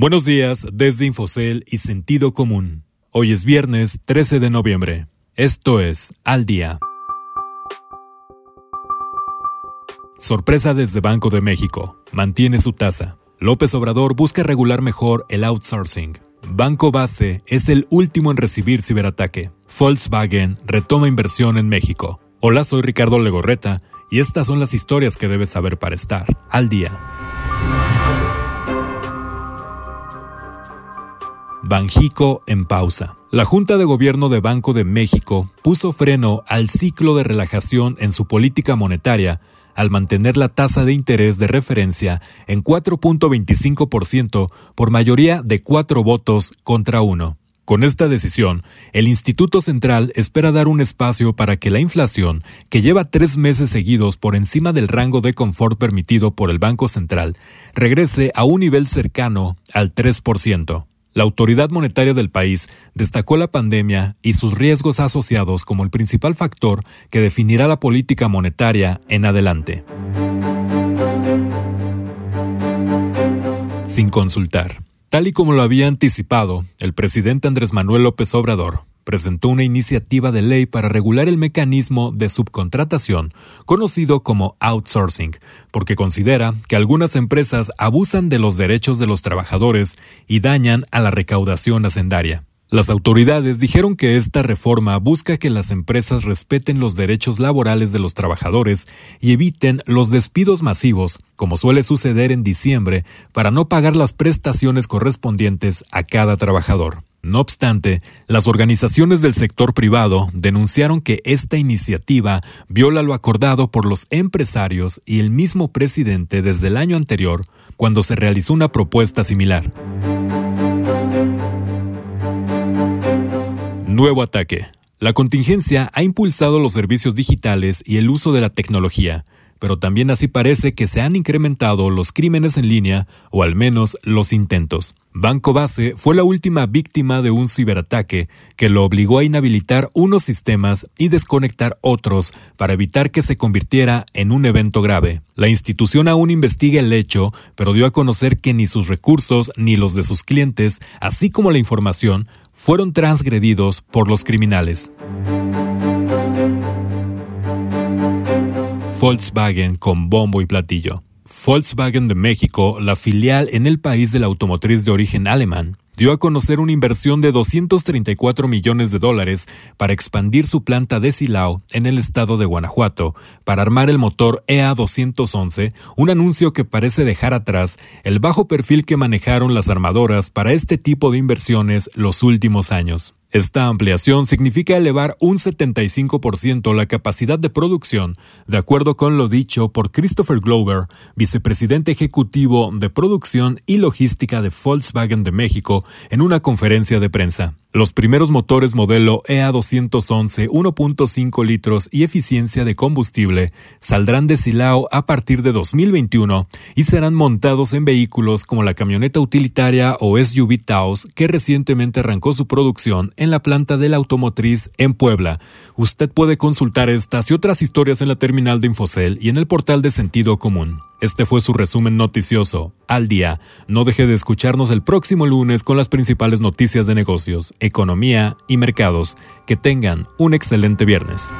Buenos días desde Infocel y Sentido Común. Hoy es viernes 13 de noviembre. Esto es Al Día. Sorpresa desde Banco de México. Mantiene su tasa. López Obrador busca regular mejor el outsourcing. Banco Base es el último en recibir ciberataque. Volkswagen retoma inversión en México. Hola, soy Ricardo Legorreta y estas son las historias que debes saber para estar al día. Banjico en pausa. La Junta de Gobierno de Banco de México puso freno al ciclo de relajación en su política monetaria al mantener la tasa de interés de referencia en 4.25% por mayoría de cuatro votos contra uno. Con esta decisión, el Instituto Central espera dar un espacio para que la inflación, que lleva tres meses seguidos por encima del rango de confort permitido por el Banco Central, regrese a un nivel cercano al 3%. La autoridad monetaria del país destacó la pandemia y sus riesgos asociados como el principal factor que definirá la política monetaria en adelante. Sin consultar. Tal y como lo había anticipado, el presidente Andrés Manuel López Obrador presentó una iniciativa de ley para regular el mecanismo de subcontratación, conocido como outsourcing, porque considera que algunas empresas abusan de los derechos de los trabajadores y dañan a la recaudación hacendaria. Las autoridades dijeron que esta reforma busca que las empresas respeten los derechos laborales de los trabajadores y eviten los despidos masivos, como suele suceder en diciembre, para no pagar las prestaciones correspondientes a cada trabajador. No obstante, las organizaciones del sector privado denunciaron que esta iniciativa viola lo acordado por los empresarios y el mismo presidente desde el año anterior, cuando se realizó una propuesta similar. Nuevo ataque. La contingencia ha impulsado los servicios digitales y el uso de la tecnología, pero también así parece que se han incrementado los crímenes en línea, o al menos los intentos. Banco Base fue la última víctima de un ciberataque que lo obligó a inhabilitar unos sistemas y desconectar otros para evitar que se convirtiera en un evento grave. La institución aún investiga el hecho, pero dio a conocer que ni sus recursos ni los de sus clientes, así como la información, fueron transgredidos por los criminales. Volkswagen con bombo y platillo. Volkswagen de México, la filial en el país de la automotriz de origen alemán, dio a conocer una inversión de 234 millones de dólares para expandir su planta de Silao en el estado de Guanajuato para armar el motor EA211, un anuncio que parece dejar atrás el bajo perfil que manejaron las armadoras para este tipo de inversiones los últimos años. Esta ampliación significa elevar un 75% la capacidad de producción, de acuerdo con lo dicho por Christopher Glover, vicepresidente ejecutivo de producción y logística de Volkswagen de México, en una conferencia de prensa. Los primeros motores modelo EA211 1.5 litros y eficiencia de combustible saldrán de Silao a partir de 2021 y serán montados en vehículos como la camioneta utilitaria o SUV Taos que recientemente arrancó su producción en la planta de la automotriz en Puebla. Usted puede consultar estas y otras historias en la terminal de Infocel y en el portal de Sentido Común. Este fue su resumen noticioso, al día. No deje de escucharnos el próximo lunes con las principales noticias de negocios, economía y mercados. Que tengan un excelente viernes.